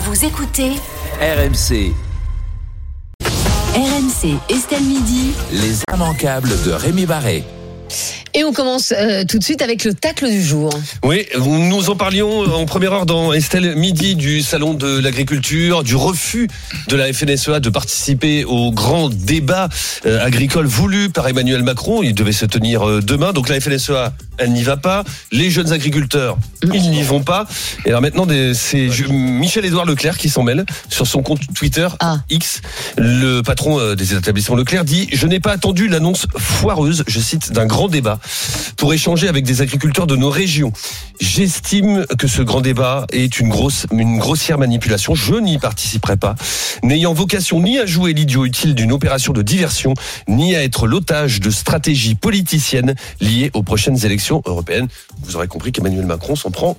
Vous écoutez RMC, RMC Estelle Midi. les immanquables de Rémi Barré. Et on commence euh, tout de suite avec le tacle du jour. Oui, nous en parlions en première heure dans Estelle Midi du Salon de l'Agriculture, du refus de la FNSEA de participer au grand débat euh, agricole voulu par Emmanuel Macron. Il devait se tenir euh, demain. Donc la FNSEA, elle n'y va pas. Les jeunes agriculteurs, ils n'y vont pas. Et alors maintenant, c'est Michel-Édouard Leclerc qui s'en mêle sur son compte Twitter Ah. X. Le patron euh, des établissements Leclerc dit « Je n'ai pas attendu l'annonce foireuse, je cite, d'un grand débat pour échanger avec des agriculteurs de nos régions. J'estime que ce grand débat est une grosse, une grossière manipulation. Je n'y participerai pas, n'ayant vocation ni à jouer l'idiot utile d'une opération de diversion, ni à être l'otage de stratégies politiciennes liées aux prochaines élections européennes. Vous aurez compris qu'Emmanuel Macron s'en prend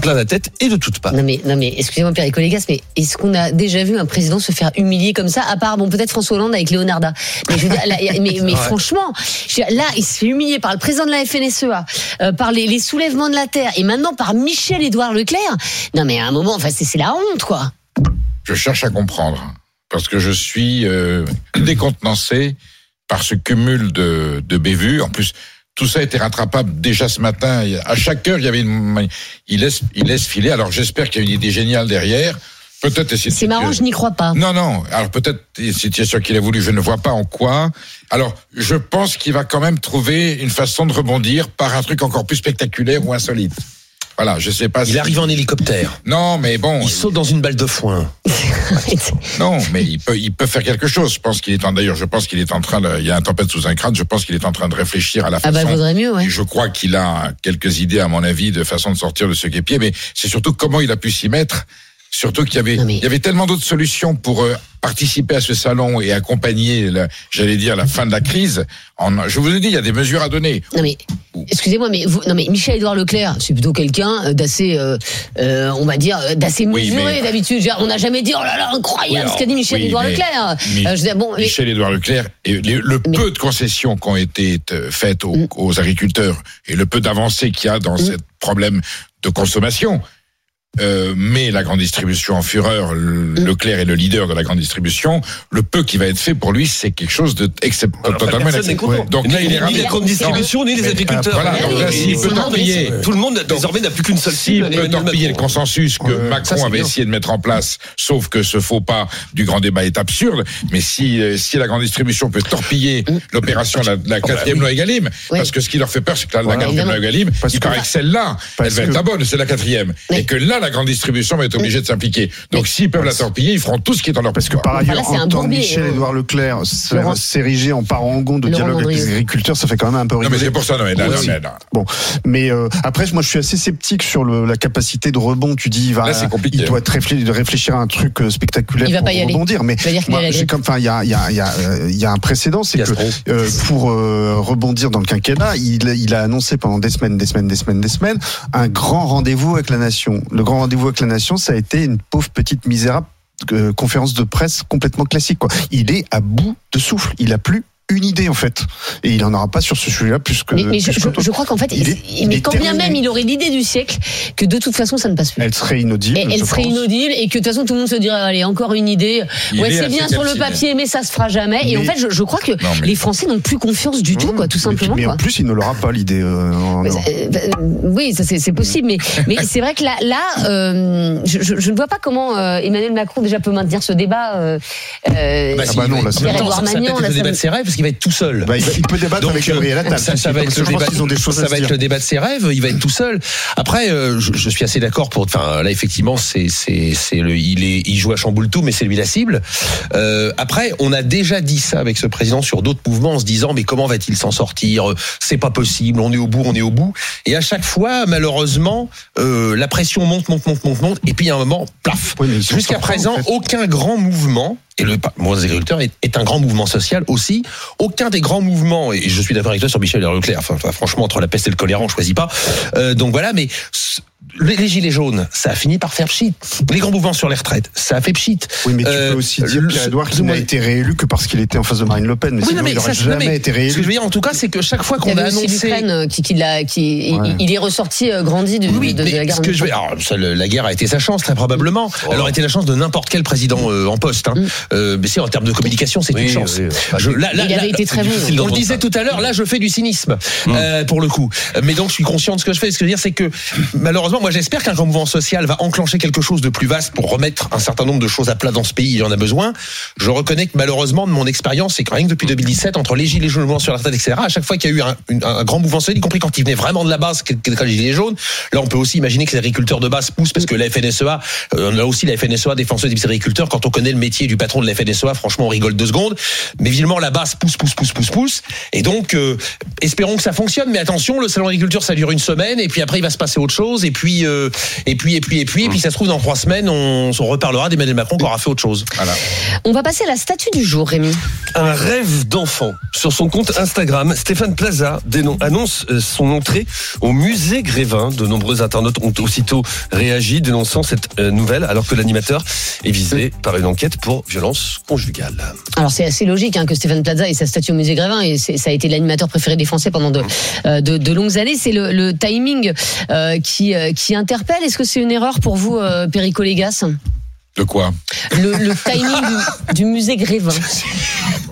plein la tête et de toutes parts. Non mais, non mais excusez-moi Pierre Colégas, mais est-ce qu'on a déjà vu un président se faire humilier comme ça, à part bon peut-être François Hollande avec Leonarda. Mais, je veux dire, là, mais, mais franchement, je veux dire, là il se fait humilier par le président de la FNSEA, euh, par les, les soulèvements de la terre, et maintenant par Michel-Édouard Leclerc. Non mais à un moment, enfin c'est c'est la honte quoi. je cherche à comprendre parce que je suis euh, décontenancé par ce cumul de, de bévues. En plus, tout ça a été rattrapable déjà ce matin. À chaque heure, il y avait une, il laisse, il laisse filer. Alors j'espère qu'il y a une idée géniale derrière. Peut-être C'est marrant, je n'y crois pas. Non, non. Alors peut-être une situation qu'il a voulu, je ne vois pas en quoi. Alors je pense qu'il va quand même trouver une façon de rebondir par un truc encore plus spectaculaire ou insolite. Voilà, je sais pas. si- Il arrive en hélicoptère. Non, mais bon. Il saute dans une balle de foin. Non, mais il peut, il peut faire quelque chose. Je pense qu'il est en, d'ailleurs, je pense qu'il est en train de, il y a un tempête sous un crâne. Je pense qu'il est en train de réfléchir à la Ah façon. bah vaudrait mieux, ouais. Et je crois qu'il a quelques idées, à mon avis, de façon de sortir de ce guépier. Mais c'est surtout comment il a pu s'y mettre. Surtout qu'il y avait, mais- il y avait tellement d'autres solutions pour euh, participer à ce salon et accompagner, la- j'allais dire, la fin de la crise. En, je vous ai dit, il y a des mesures à donner. Non mais excusez-moi, mais vous, non mais Michel-Édouard Leclerc, c'est plutôt quelqu'un d'assez, euh, euh, on va dire, d'assez Oui, mesuré mais- d'habitude. On n'a jamais dit oh là là incroyable Oui, ce qu'a dit Michel-Édouard oui, Leclerc. Bon, Michel-Édouard Leclerc et le peu de concessions qui ont été faites aux, Mm. aux agriculteurs et le peu d'avancées qu'il y a dans ce problème de consommation. Euh, mais la grande distribution en fureur, le- Mm. Leclerc est le leader de la grande distribution. Le peu qui va être fait pour lui, c'est quelque chose de excep- Alors, totalement n'est inacceptable. content. Donc Là, il est ni la grande distribution, ni les agriculteurs. Voilà, donc là, s'il peut torpiller, Tout le monde désormais n'a plus qu'une seule s'il cible. peut Emmanuel torpiller le consensus que Ouais, Macron ça, avait bien. essayé de mettre en place, sauf que ce faux pas du grand débat est absurde. Mais si euh, si la grande distribution peut torpiller l'opération de la, quatrième loi Egalim, Mm. Oui. parce que ce qui leur fait peur, c'est que la, quatrième loi Egalim, Parce il paraît que celle-là, elle va être la bonne, c'est la quatrième, et que là, la grande distribution va être obligée de s'impliquer. Donc s'ils peuvent la torpiller, ils feront tout ce qui est en leur Parce que par ailleurs, c'est un entendre bourbier, Michel-Édouard hein. Leclerc s'ériger en parangon de dialogue avec les agriculteurs, ça fait quand même un peu Non, mais rigoler. c'est pour ça, non, mais là, non, mais là. Bon, mais euh, après, moi, je suis assez sceptique sur le, la capacité de rebond. Tu dis, il va, Là, c'est compliqué. il doit être réfléchir, de réfléchir à un truc euh, spectaculaire Il va pour pas y aller. rebondir. Mais Il va dire qu'il moi, va y j'ai aller. comme, enfin, il y a, il y a, il y a, euh, y a un précédent, c'est que euh, pour euh, rebondir dans le quinquennat, il, il a annoncé pendant des semaines, des semaines, des semaines, des semaines, un grand rendez-vous avec la nation. Le grand rendez-vous avec la nation, ça a été une pauvre petite misérable euh, conférence de presse complètement classique. Il est à bout de souffle. Il a plus une idée en fait, et il en aura pas sur ce sujet-là plus que. mais, mais je, plus je- qu'autre. je crois qu'en fait, Il est- il mais est quand bien même il aurait l'idée du siècle, que de toute façon ça ne passe plus. Elle serait inaudible. Et elle serait pense. inaudible et que de toute façon tout le monde se dirait allez encore une idée Il ouais est c'est bien sur le papier mais ça se fera jamais et en fait je, je crois que Non, mais- les Français n'ont plus confiance du tout quoi tout Et puis- simplement Mais quoi. en plus, il ne l'aura pas l'idée. euh, Mais, en- euh, euh, oui, ça c'est possible, mais mais c'est vrai que là, là, euh, je, je, je ne vois pas comment euh, Emmanuel Macron déjà peut maintenir ce débat. Euh, euh, Bah, Ah bah non, là, c'est- Qu'il va être tout seul. Bah, il, il peut débattre Donc, avec Gabriel Attal. ça, ça va être le débat. ça va être le débat de ses rêves. Il va être tout seul. Après, euh, je, je suis assez d'accord pour. Enfin, là, effectivement, c'est c'est c'est le. Il est il joue à chamboule tout, mais c'est lui la cible. Euh, après, on a déjà dit ça avec ce président sur d'autres mouvements en se disant mais comment va-t-il s'en sortir? C'est pas possible. On est au bout, on est au bout. Et à chaque fois, malheureusement, euh, la pression monte, monte, monte, monte, monte. Et puis à un moment, plaf. Oui, Jusqu'à présent, en fait. aucun grand mouvement, et le mouvement des agriculteurs est, est un grand mouvement social aussi, aucun des grands mouvements, et je suis d'accord avec toi sur Michel Leclerc, enfin, franchement, entre la peste et le choléra, on choisit pas. Euh, donc voilà, mais les, les gilets jaunes, ça a fini par faire pchit. Les grands mouvements sur les retraites, ça a fait pchit. Oui, mais tu Euh, peux aussi dire, Pierre-Edouard, qu'il n'a été réélu que parce qu'il était en face de Marine Le Pen. Mais Oui, sinon, non, mais il n'aurait jamais mais été Ce que je réélu. veux dire, en tout cas, c'est que chaque fois Il qu'on y a annoncé. l'Ukraine euh, qui, qui, l'a- qui Ouais. il, il est ressorti euh, grandi de, Oui, de, la guerre. ce que je vais, alors, ça, le- la guerre a été sa chance très probablement. Oh. Elle aurait été la chance de n'importe quel président euh, en poste. Hein. Mm. Euh, mais c'est en termes de communication, c'est Oui, une chance. Je- là, là, Il avait été très bon. On le disait tout à l'heure, là je fais du cynisme Mm. euh, pour le coup. Mais donc je suis conscient de ce que je fais. Ce que je veux dire, c'est que malheureusement, moi j'espère qu'un grand mouvement social va enclencher quelque chose de plus vaste pour remettre un certain nombre de choses à plat dans ce pays. Il y en a besoin. Je reconnais que malheureusement, de mon expérience, c'est que rien que depuis 2017, entre les gilets jaunes, le mouvement sur la retraite, etc., à chaque fois qu'il y a eu un, grand mouvement social, y compris quand il venait vraiment de la base, quel quel cas les gilets jaunes, là on peut aussi imaginer que les agriculteurs de base poussent parce que la FNSEA, euh, on a aussi la FNSEA défenseuse des agriculteurs. Quand on connaît le métier du patron de la FNSEA, franchement, on rigole deux secondes. Mais évidemment, la base pousse, pousse, pousse, pousse, pousse. Et donc, euh, espérons que ça fonctionne. Mais attention, le salon d'agriculture, ça dure une semaine, et puis après, il va se passer autre chose. Et puis, euh, et puis, et puis, et puis, et puis, ça se trouve dans trois semaines, on, on reparlera d'Emmanuel Macron qui aura fait autre chose. Voilà. On va passer à la statue du jour, Rémi. Un rêve d'enfant. Sur son compte Instagram, Stéphane Plaza annonce euh, son entrée au musée Grévin. De nombreux internautes ont aussitôt réagi dénonçant cette euh, nouvelle alors que l'animateur est visé par une enquête pour violence conjugale. Alors c'est assez logique hein, que Stéphane Plaza ait sa statue au musée Grévin et ça a été l'animateur préféré des Français pendant de, euh, de, de longues années. C'est le, le timing euh, qui, euh, qui interpelle. Est-ce que c'est une erreur pour vous, euh, Perico Légas? De quoi? Le, le timing du, du musée Grévin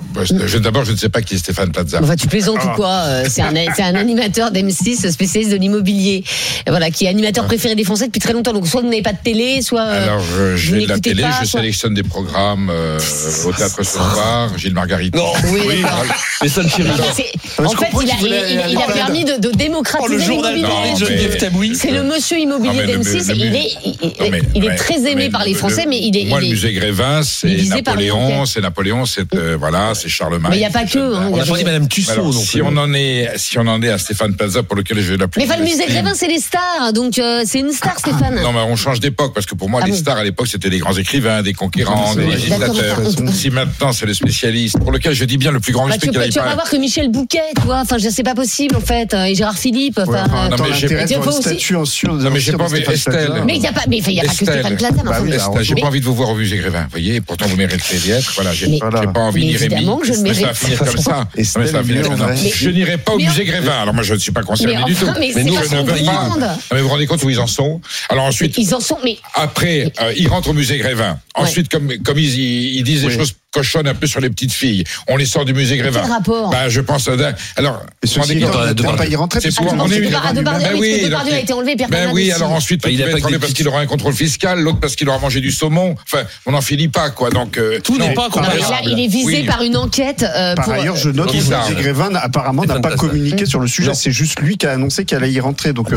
D'abord, je ne sais pas qui est Stéphane Plaza. Enfin, tu plaisantes ou quoi Euh, C'est un, c'est un animateur d'M6 spécialiste de l'immobilier, voilà, qui est animateur préféré des Français depuis très longtemps. Donc soit vous n'avez pas de télé, soit euh, Alors, je, je vous vais de la télé, pas, je soit- sélectionne des programmes euh, au théâtre ce soir, Gilles Margarita. Non, Oui, d'accord. mais ça ne fait rien. C'est- je En fait, comprends il a, il- il- il a permis de, de démocratiser Oh, l'immobilier. C'est le monsieur immobilier Non, mais le- d'M6. le- Il est, très aimé par les le- Français, mais il est. Moi, le musée Grévin, c'est Napoléon, c'est Napoléon, c'est euh, voilà, c'est Charlemagne. Mais il n'y a pas que. hein, On a pas dit Madame Tussaud Alors, non si plus. on en est, si on en est à Stéphane Plaza, pour lequel je vais l'appeler. Mais enfin, le musée Grévin, c'est les stars. Donc, euh, c'est une star, Stéphane. Non, mais on change d'époque parce que pour moi, Ah les bon stars à l'époque, c'était des grands écrivains, des conquérants, C'est des législateurs. Si maintenant, c'est le spécialiste, pour lequel je dis bien le plus grand Bah, respect tu, qu'il peux- ait tu vas pas. voir que Michel Bouquet, tu vois. Enfin, je- c'est pas possible, en fait. euh, Et Gérard Philippe. Ouais, Enfin, euh, non, mais j'ai- sur. Non, mais j'ai pas envie- Estelle. Mais il n'y a pas, mais il y a pas que. Stéphane Plaza. Bah J'ai pas envie de vous voir au musée Grévin, vous voyez, pourtant vous méritez d'y être. Voilà, j'ai pas envie Rémi. Évidemment que je le Mais ça va mérite. finir comme ça. Et Mais ça va finir comme ça. Je n'irai pas au musée Grévin. Alors moi, je ne suis pas concerné Mais du enfin, tout. mais Mais c'est nous, pas je ce ne qu'on veux pas. demande. Mais vous vous rendez compte où ils en sont Alors ensuite, Ils en sont. Mais après, euh, ils rentrent au musée Grévin. Ensuite, comme, comme ils, disent des choses cochonnes un peu sur les petites filles, on les sort du musée Grévin. quel rapport bah, Je pense. euh, Alors, ceci il ne pas y rentrer. C'est parce pour- que on est- oui, a été enlevé, Ben Bernard oui, alors ensuite, Bah, il va pas être enlevé parce qu'il aura un contrôle fiscal, l'autre parce qu'il aura mangé du saumon. Enfin, on n'en finit pas, quoi. Donc, euh, Tout n'est pas comparable. il est visé Oui. par une enquête. euh, Par pour- ailleurs, je note que musée Grévin apparemment n'a pas communiqué sur le sujet. C'est juste lui qui a annoncé qu'elle allait y rentrer. Donc,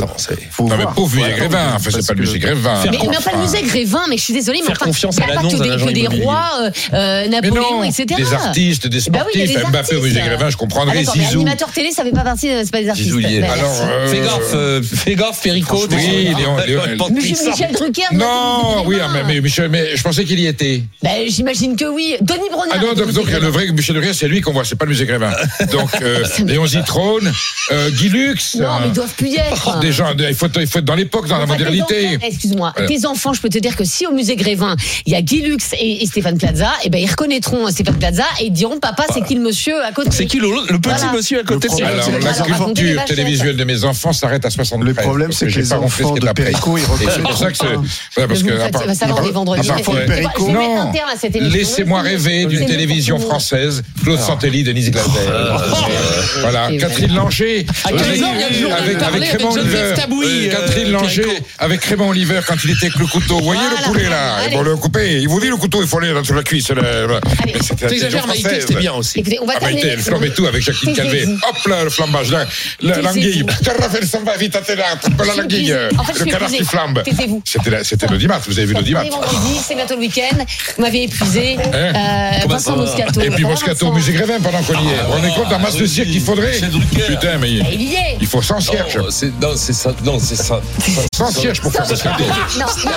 faut Non, mais voir. pauvre musée. Grévin. Enfin, c'est pas le musée Grévin. Mais, enfin, le musée Grévin, mais je suis désolée, mais enfin, confiance il à n'y a pas que des, rois, euh, euh, Mais Non, etc. des artistes, des Bah oui, y a sportifs, des Mbappé au artistes. musée Grévin, je Ah, comprendrais. mais Zizou. animateur télé, ça fait pas partie, c'est pas des artistes. Zizou, est. Bah, Alors, euh, Fais gaffe, euh, fais gaffe, Perico. Oui, Léon- Léon- Michel, Michel Drucker. Non, oui, ah, mais, mais, Michel, mais je pensais qu'il y était. Bah, j'imagine que oui. Denis Brognard. Ah non, donc, le vrai Michel Drucker, c'est lui qu'on voit, c'est pas le musée Grévin. Donc, euh, Léon Zitrone, euh, Guy Lux. Non, mais euh, ils doivent plus y être. des gens, il faut, il faut être dans l'époque, dans la modernité. Excuse-moi, tes enfants, je peux te dire que si au musée Grévin, il y a Guy Lux et, Stéphane Plaza, et ben ils reconnaîtront Stéphane Plaza et ils diront papa, c'est qui le monsieur à côté? C'est qui le, le petit Voilà. monsieur à côté de Le ça problème, Alors, la que culture télévisuelle de mes enfants s'arrête à 73. Le problème, c'est que j'ai les enfants de. Perico, ils Et c'est pour ça que c'est, parce que, Non, laissez-moi rêver d'une télévision française. Claude Santelli, Denise Glaser. Voilà, Et Catherine Langer. À 15 avec- heures, il y a le journal avec, Raymond Oliver. Tabouy, Euh, euh, Catherine Langer avec Raymond Oliver quand il était avec le couteau. Vous voyez Voilà, le poulet là allez. Bon, le couper. Il vous dit le couteau, il faut aller dans la cuisse. là, voilà. La T'exagères, Maïté, c'était bien aussi. Écoutez, on va Ah, Maïté, terminer. elle flambait tout avec Jacqueline. Calvé. Hop là, le flambage. là, la-. L'anguille. Raphaël s'en va vite à télé. Attrape la l'anguille. je Le canard qui flambe. C'était la- l'audimat. Vous avez vu l'audimat. C'est bientôt le week-end. Vous m'avez épuisé. Hein Euh, Vincent Moscato. Et puis Moscato, Musée Grévin pendant qu'on y est. On est compte d'un masse de cirque qu'il faudrait. Chez Drucker. Putain, mais Et Il y est. il faut 100 cierges. Non, c'est non, c'est ça. Non, c'est ça. Sans cierges pour faire Sans Moscato. Non, non,